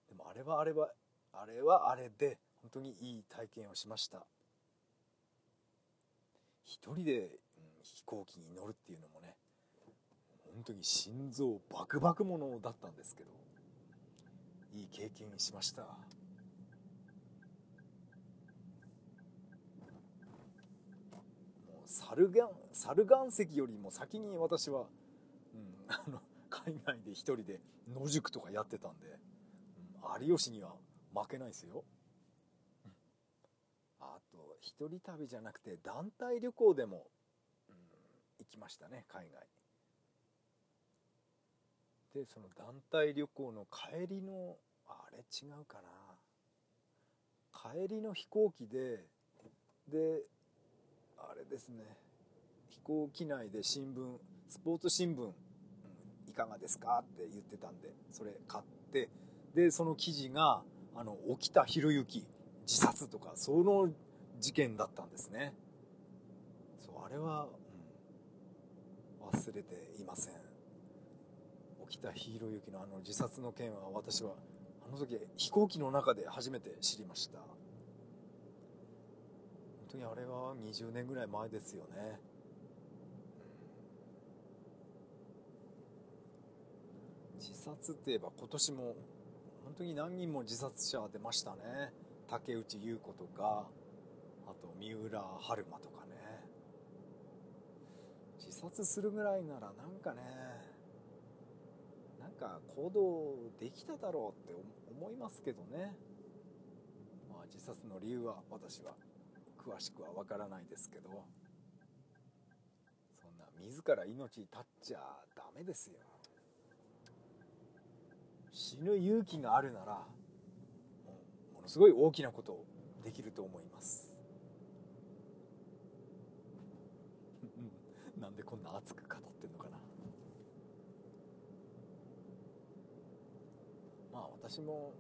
でもあれはあれはあれはあれで本当にいい体験をしました。一人で、飛行機に乗るっていうのもね本当に心臓バクバクものだったんですけどいい経験しました。もう猿岩猿岩石よりも先に私は、うん、あの海外で一人で野宿とかやってたんで、うん、有吉には負けないですよ、うん。あと一人旅じゃなくて団体旅行でも、うん、行きましたね海外。でその団体旅行の帰りのあれ違うかな。帰りの飛行機でであれですね。飛行機内で新聞スポーツ新聞、うん、いかがですか？って言ってたんでそれ買ってでその記事があの沖田博之自殺とかその事件だったんですね。そうあれは、うん、忘れていません。沖田博之のあの自殺の件は私はあの時飛行機の中で初めて知りました。本当にあれは20年ぐらい前ですよね。自殺って言えば今年も本当に何人も自殺者出ましたね。竹内優子とかあと三浦春馬とかね。自殺するぐらいならなんかねか行動できただろうって思いますけどね。まあ自殺の理由は私は詳しくはわからないですけど。そんな自ら命絶っちゃダメですよ。死ぬ勇気があるならものすごい大きなことできると思います。なんでこんな熱く語ってんのかなまあ私も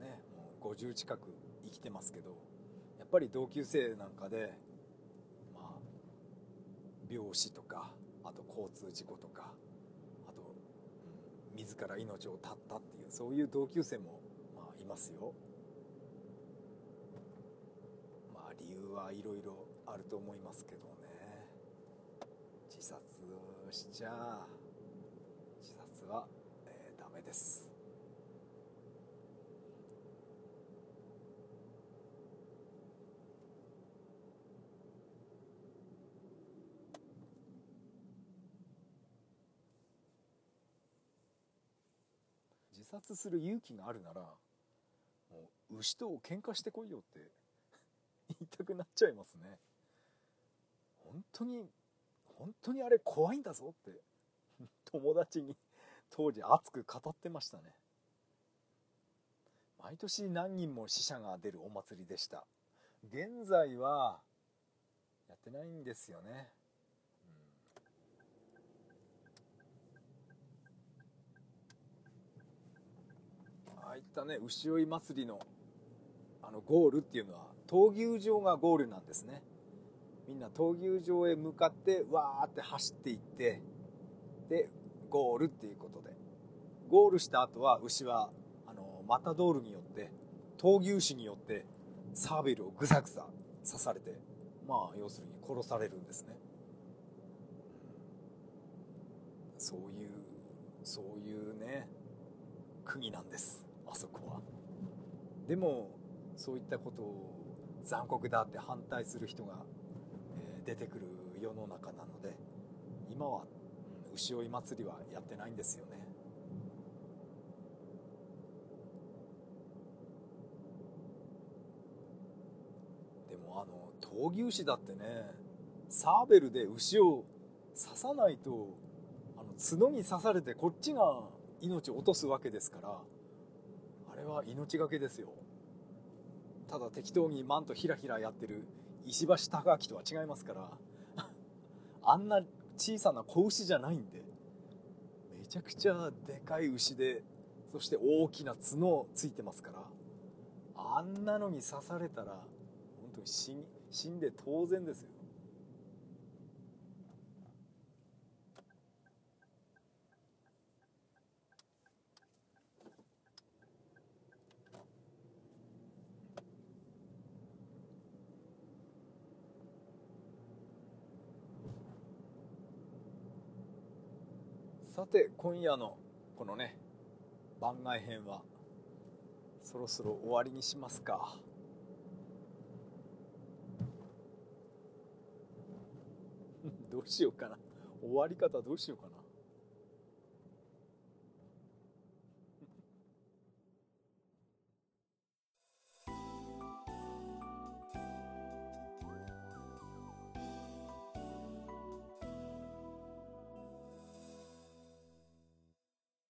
ねもう50近く生きてますけどやっぱり同級生なんかでまあ病死とかあと交通事故とかあと自ら命を絶ったっていうそういう同級生もまあいますよ。まあ理由はいろいろあると思いますけどね。自殺しちゃ自殺は、えー、ダメです。殺する勇気があるならもう牛と喧嘩してこいよって言いたくなっちゃいますね。本当に本当にあれ怖いんだぞって友達に当時熱く語ってましたね。毎年何人も死者が出るお祭りでした。現在はやってないんですよね。ああいったね牛追い祭りのあのゴールっていうのは闘牛場がゴールなんですね。みんな闘牛場へ向かってわーって走っていってでゴールっていうことで。ゴールした後は牛はあのマタドールによって闘牛士によってサーベルをぐさぐさ刺されてまあ要するに殺されるんですね。そういうそういうね国なんです。あそこは。でもそういったことを残酷だって反対する人が、え出てくる世の中なので今は、うん、牛追い祭りはやってないんですよね。でもあの闘牛士だってねサーベルで牛を刺さないとあの角に刺されてこっちが命を落とすわけですかられは命がけですよ。ただ適当にマントひらひらやってる石橋貴明とは違いますから あんな小さな子牛じゃないんでめちゃくちゃでかい牛でそして大きな角ついてますからあんなのに刺されたら本当に死んで当然ですよ。さて今夜のこのね番外編はそろそろ終わりにしますか。どうしようかな。終わり方どうしようかな。